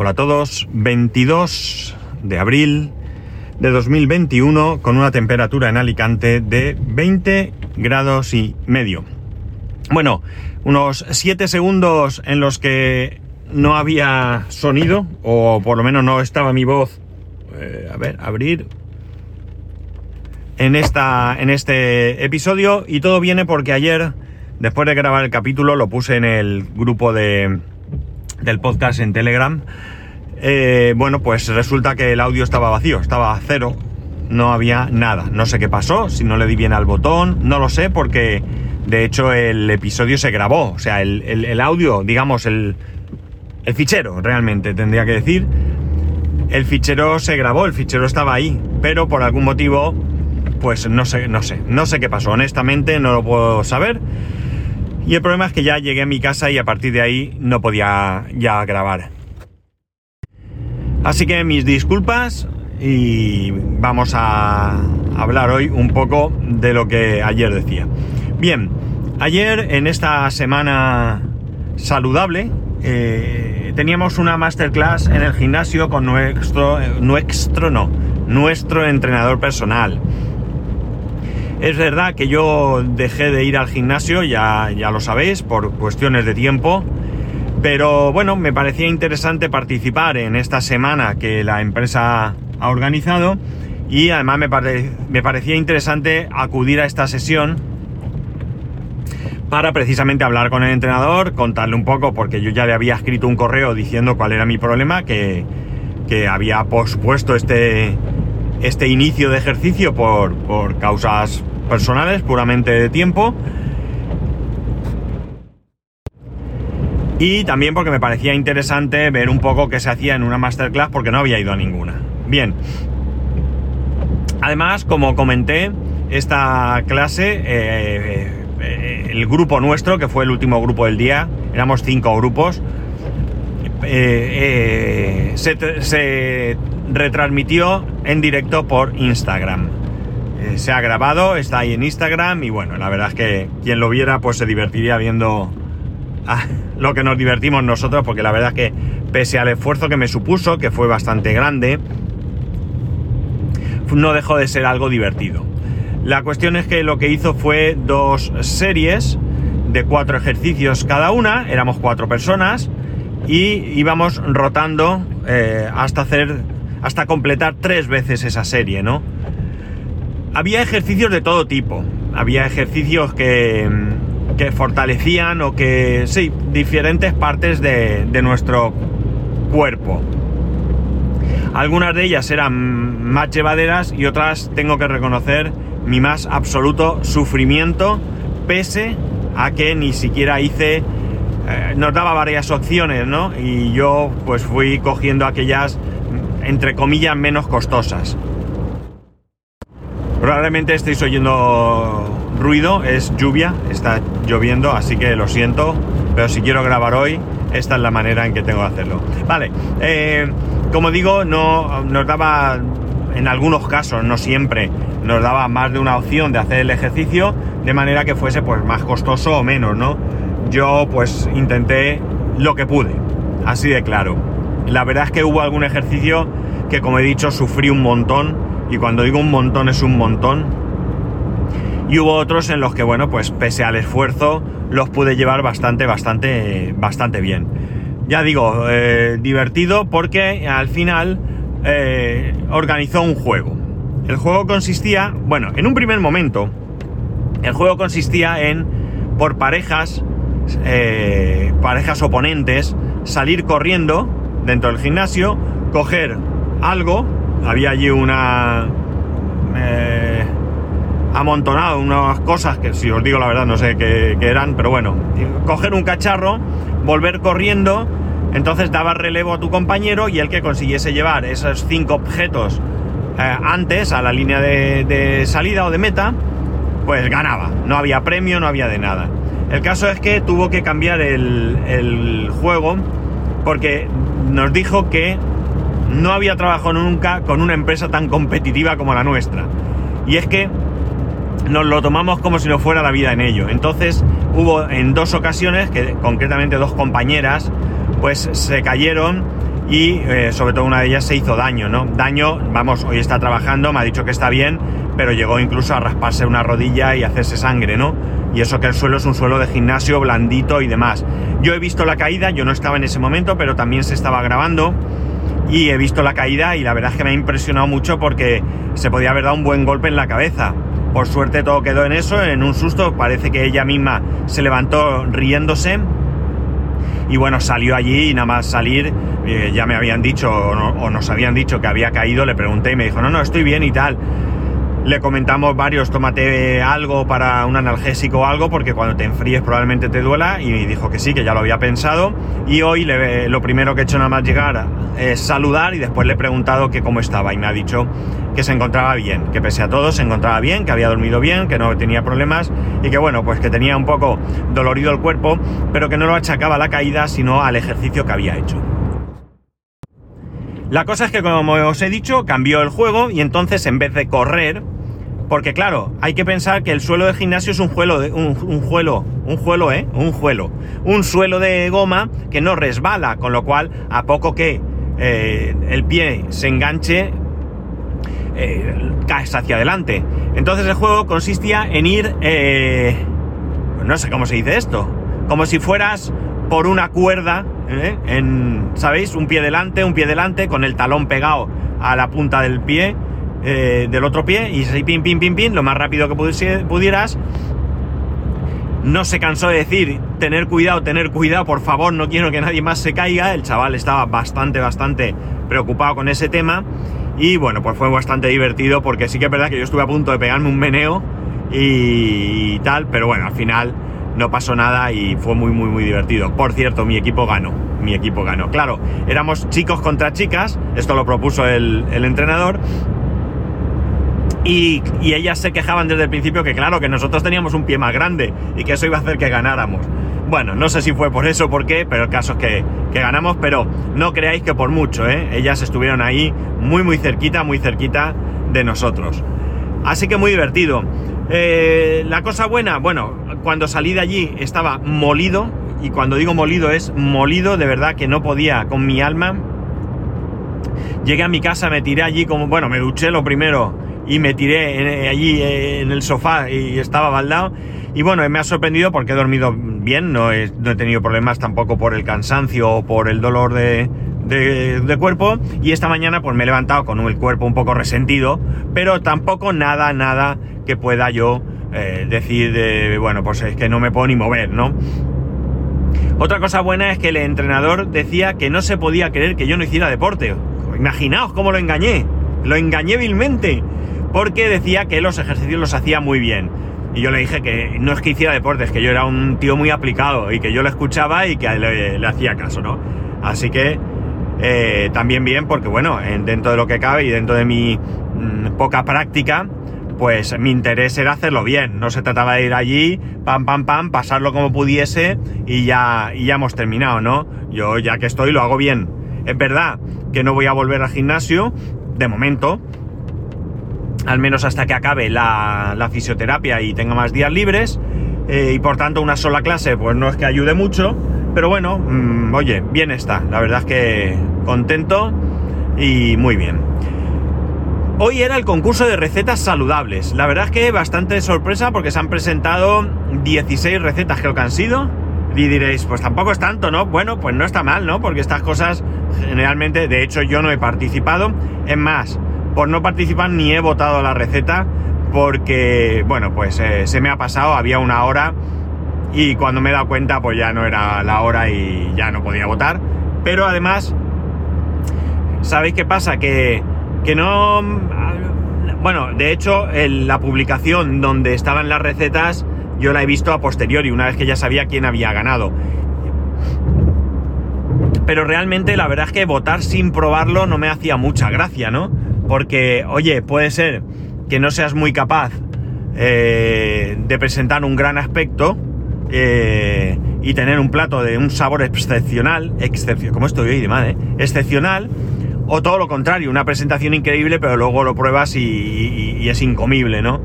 Hola a todos, 22 de abril de 2021 con una temperatura en Alicante de 20 grados y medio. Bueno, unos 7 segundos en los que no había sonido, o por lo menos no estaba mi voz. Eh, a ver, abrir. En, esta, en este episodio, y todo viene porque ayer, después de grabar el capítulo, lo puse en el grupo de, del podcast en Telegram. Eh, bueno, pues resulta que el audio estaba vacío, estaba a cero, no había nada. No sé qué pasó, si no le di bien al botón, no lo sé porque de hecho el episodio se grabó, o sea, el, audio, digamos, el, el fichero realmente tendría que decir, el fichero se grabó, el fichero estaba ahí, pero por algún motivo, pues no sé, no sé, no sé qué pasó, honestamente no lo puedo saber. Y el problema es que ya llegué a mi casa y a partir de ahí no podía ya grabar. Así que mis disculpas y vamos a hablar hoy un poco de lo que ayer decía. Bien, ayer en esta semana saludable eh, teníamos una masterclass en el gimnasio con nuestro, nuestro no, nuestro entrenador personal. Es verdad que yo dejé de ir al gimnasio, ya, ya lo sabéis, por cuestiones de tiempo, pero bueno, me parecía interesante participar en esta semana que la empresa ha organizado y además me, me parecía interesante acudir a esta sesión para precisamente hablar con el entrenador, contarle un poco, porque yo ya le había escrito un correo diciendo cuál era mi problema, que, que había pospuesto este, este inicio de ejercicio por, por causas personales, puramente de tiempo. Y también porque me parecía interesante ver un poco qué se hacía en una masterclass porque no había ido a ninguna. Bien. Además, como comenté, esta clase, eh, eh, el grupo nuestro, que fue el último grupo del día, éramos cinco grupos, eh, se, se retransmitió en directo por Instagram. Eh, se ha grabado, está ahí en Instagram y bueno, la verdad es que quien lo viera pues se divertiría viendo lo que nos divertimos nosotros porque la verdad es que pese al esfuerzo que me supuso, que fue bastante grande, no dejó de ser algo divertido. La cuestión es que lo que hizo fue dos series de cuatro ejercicios cada una, éramos cuatro personas y íbamos rotando eh, hasta hacer, hasta completar tres veces esa serie, ¿no? había ejercicios de todo tipo. Había ejercicios que, que fortalecían o que, sí, diferentes partes de, de nuestro cuerpo. Algunas de ellas eran más llevaderas y otras, tengo que reconocer, mi más absoluto sufrimiento, pese a que ni siquiera hice... Eh, nos daba varias opciones, ¿no? Y yo pues fui cogiendo aquellas, entre comillas, menos costosas. Probablemente estéis oyendo ruido, es lluvia, está lloviendo, así que lo siento, pero si quiero grabar hoy, esta es la manera en que tengo que hacerlo. Vale, eh, como digo, no nos daba, en algunos casos, no siempre, nos daba más de una opción de hacer el ejercicio, de manera que fuese pues más costoso o menos, ¿no? Yo pues intenté lo que pude, así de claro. La verdad es que hubo algún ejercicio que como he dicho sufrí un montón y cuando digo un montón es un montón. Y hubo otros en los que, bueno, pues pese al esfuerzo, los pude llevar bastante, bastante, bastante bien. Ya digo, eh, divertido porque al final eh, organizó un juego. El juego consistía, bueno, en un primer momento, el juego consistía en, por parejas, eh, parejas oponentes, salir corriendo dentro del gimnasio, coger algo, había allí una... Eh, amontonado unas cosas que si os digo la verdad no sé qué, eran, pero bueno, coger un cacharro, volver corriendo, entonces daba relevo a tu compañero y el que consiguiese llevar esos cinco objetos eh, antes a la línea de, salida o de meta, pues ganaba. No había premio, no había de nada. El caso es que tuvo que cambiar el juego porque nos dijo que no había trabajado nunca con una empresa tan competitiva como la nuestra. Y es que nos lo tomamos como si no fuera la vida en ello. Entonces hubo en dos ocasiones, que concretamente dos compañeras, pues se cayeron y eh, sobre todo una de ellas se hizo daño, ¿no? Daño, vamos, hoy está trabajando, me ha dicho que está bien, pero llegó incluso a rasparse una rodilla y hacerse sangre, ¿no? Y eso que el suelo es un suelo de gimnasio blandito y demás. Yo he visto la caída, yo no estaba en ese momento, pero también se estaba grabando y he visto la caída y la verdad es que me ha impresionado mucho porque se podía haber dado un buen golpe en la cabeza. Por suerte todo quedó en eso, en un susto, parece que ella misma se levantó riéndose y bueno, salió allí y nada más salir, eh, ya me habían dicho o, nos habían dicho que había caído, le pregunté y me dijo, no, no, estoy bien y tal. Le comentamos varios, tómate algo para un analgésico o algo, porque cuando te enfríes probablemente te duela, y dijo que sí, que ya lo había pensado. Y hoy le, lo primero que he hecho nada más llegar es saludar y después le he preguntado que cómo estaba y me ha dicho que se encontraba bien, que pese a todo se encontraba bien, que había dormido bien, que no tenía problemas y que bueno, pues que tenía un poco dolorido el cuerpo, pero que no lo achacaba a la caída, sino al ejercicio que había hecho. La cosa es que, como os he dicho, cambió el juego y entonces en vez de correr, porque claro, hay que pensar que el suelo de gimnasio es un juelo, de, un, un un ¿eh? Un. Un suelo de goma que no resbala, con lo cual, a poco que eh, el pie se enganche, eh, caes hacia adelante. Entonces el juego consistía en ir, eh, no sé cómo se dice esto, como si fueras por una cuerda, en, ¿sabéis? Un pie delante, un pie delante, con el talón pegado a la punta del pie eh, del otro pie y así pim, pim, pim, pim, lo más rápido que pudieras. No se cansó de decir, tener cuidado, tener cuidado, por favor, no quiero que nadie más se caiga. El chaval estaba bastante, bastante preocupado con ese tema. Y bueno, pues fue bastante divertido porque sí que es verdad que yo estuve a punto de pegarme un meneo y, tal, pero bueno, al final no pasó nada y fue muy, muy, muy divertido. Por cierto, mi equipo ganó, mi equipo ganó. Claro, éramos chicos contra chicas, esto lo propuso el entrenador, y, ellas se quejaban desde el principio que claro, que nosotros teníamos un pie más grande y que eso iba a hacer que ganáramos. Bueno, no sé si fue por eso o por qué, pero el caso es que, ganamos, pero no creáis que por mucho, ¿eh? Ellas estuvieron ahí muy, muy cerquita, muy cerquita de nosotros. Así que muy divertido. Eh, la cosa buena, bueno, cuando salí de allí estaba molido, y cuando digo molido es molido, de verdad que no podía con mi alma. Llegué a mi casa, me tiré allí como, bueno, me duché lo primero y me tiré eh, allí eh, en el sofá y estaba baldado. Y bueno, me ha sorprendido porque he dormido bien, no he, no he tenido problemas tampoco por el cansancio o por el dolor de, de, cuerpo. Y esta mañana pues me he levantado con el cuerpo un poco resentido, pero tampoco nada, nada que pueda yo eh, decir, de, bueno, pues es que no me puedo ni mover, ¿no? Otra cosa buena es que el entrenador decía que no se podía creer que yo no hiciera deporte. Imaginaos cómo lo engañé. Lo engañé vilmente porque decía que los ejercicios los hacía muy bien. Y yo le dije que no es que hiciera deportes, que yo era un tío muy aplicado y que yo le escuchaba y que le, hacía caso, ¿no? Así que eh, también bien, porque bueno, dentro de lo que cabe y dentro de mi mm, poca práctica, pues mi interés era hacerlo bien. No se trataba de ir allí, pam, pam, pam, pasarlo como pudiese y ya, y ya hemos terminado, ¿no? Yo ya que estoy lo hago bien. Es verdad que no voy a volver al gimnasio, de momento, al menos hasta que acabe la, fisioterapia y tenga más días libres. Eh, y por tanto una sola clase pues no es que ayude mucho, pero bueno, mm, oye, bien está. La verdad es que contento y muy bien. Hoy era el concurso de recetas saludables. La verdad es que bastante sorpresa porque se han presentado 16 recetas creo que han sido. Y diréis, pues tampoco es tanto, ¿no? Bueno, pues no está mal, ¿no? Porque estas cosas generalmente, de hecho yo no he participado. Es más, por no participar ni he votado la receta porque, bueno, pues eh, se me ha pasado, había una hora y cuando me he dado cuenta pues ya no era la hora y ya no podía votar. Pero además, ¿sabéis qué pasa? Que, que no... Bueno, de hecho, la publicación donde estaban las recetas yo la he visto a posteriori, una vez que ya sabía quién había ganado. Pero realmente la verdad es que votar sin probarlo no me hacía mucha gracia, ¿no? Porque, oye, puede ser que no seas muy capaz eh, de presentar un gran aspecto eh, y tener un plato de un sabor excepcional, excepcional, como estoy hoy de madre, excepcional, o todo lo contrario, una presentación increíble, pero luego lo pruebas y, es incomible, ¿no?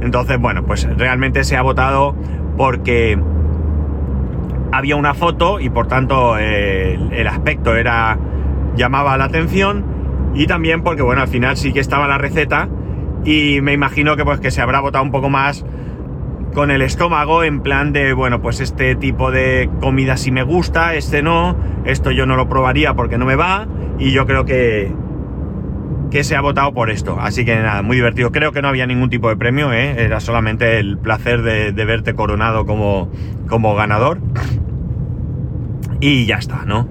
Entonces, bueno, pues realmente se ha votado porque había una foto y por tanto el aspecto era llamaba la atención y también porque, bueno, al final sí que estaba la receta y me imagino que pues que se habrá votado un poco más con el estómago en plan de, bueno, pues este tipo de comida sí me gusta, este no, esto yo no lo probaría porque no me va y yo creo que, que se ha votado por esto. Así que nada, muy divertido. Creo que no había ningún tipo de premio, ¿eh? era solamente el placer de, de, verte coronado como, como ganador. Y ya está, ¿no?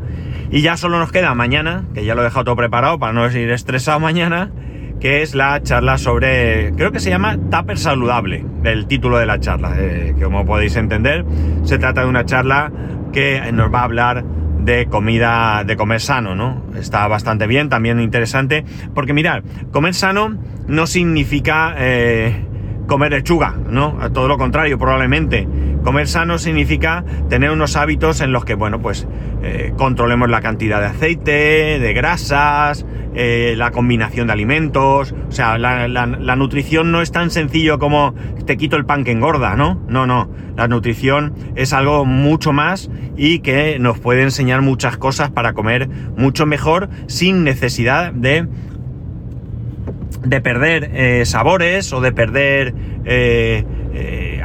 Y ya solo nos queda mañana, que ya lo he dejado todo preparado para no ir estresado mañana, que es la charla sobre, creo que se llama Tupper Saludable, el título de la charla. Eh, como podéis entender, se trata de una charla que nos va a hablar de comida, de comer sano, ¿no? Está bastante bien, también interesante, porque mirad, comer sano no significa eh, comer lechuga, ¿no? Todo lo contrario, probablemente. Comer sano significa tener unos hábitos en los que, bueno, pues eh, controlemos la cantidad de aceite, de grasas, eh, la combinación de alimentos. O sea, la, nutrición no es tan sencillo como te quito el pan que engorda, ¿no? No, no. La nutrición es algo mucho más y que nos puede enseñar muchas cosas para comer mucho mejor sin necesidad de de perder eh, sabores o de perder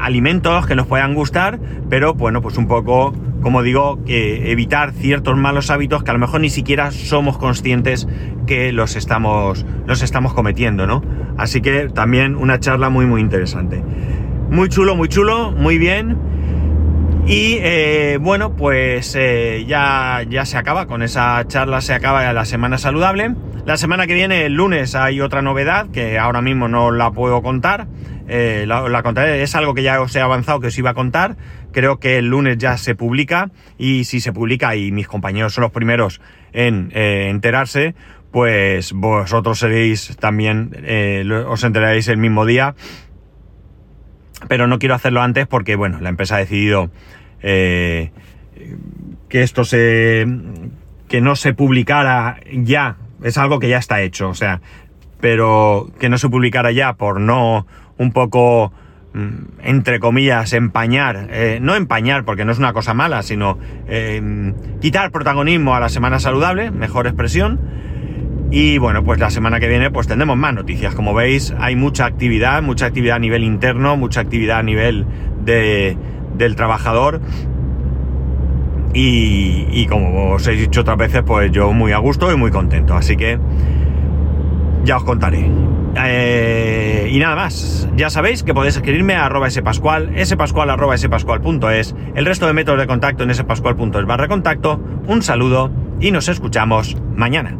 alimentos que nos puedan gustar, pero bueno, pues un poco, como digo, evitar ciertos malos hábitos que a lo mejor ni siquiera somos conscientes que los estamos, los estamos cometiendo, ¿no? Así que también una charla muy, muy interesante. Muy chulo, muy chulo, muy bien. Y eh, bueno, pues eh, ya, ya se acaba, con esa charla se acaba la semana saludable. La semana que viene, el lunes, hay otra novedad que ahora mismo no la puedo contar. Eh, la, contaré, es algo que ya os he avanzado que os iba a contar. Creo que el lunes ya se publica y si se publica y mis compañeros son los primeros en eh, enterarse, pues vosotros seréis también, eh, os enteraréis el mismo día. Pero no quiero hacerlo antes porque, bueno, la empresa ha decidido que esto se... que no se publicara ya es algo que ya está hecho, o sea, pero que no se publicara ya por no un poco, mm, entre comillas, empañar, eh, no empañar porque no es una cosa mala, sino eh, quitar protagonismo a la semana saludable, mejor expresión. Y bueno, pues la semana que viene pues tendremos más noticias. Como veis, hay mucha actividad, mucha actividad a nivel interno, mucha actividad a nivel de, del trabajador. Y, como os he dicho otras veces, pues yo muy a gusto y muy contento. Así que ya os contaré. Eh, y nada más, ya sabéis que podéis escribirme a arroba spascual, spascual spascual.es, el resto de métodos de contacto en spascual.es barra contacto. Un saludo y nos escuchamos mañana.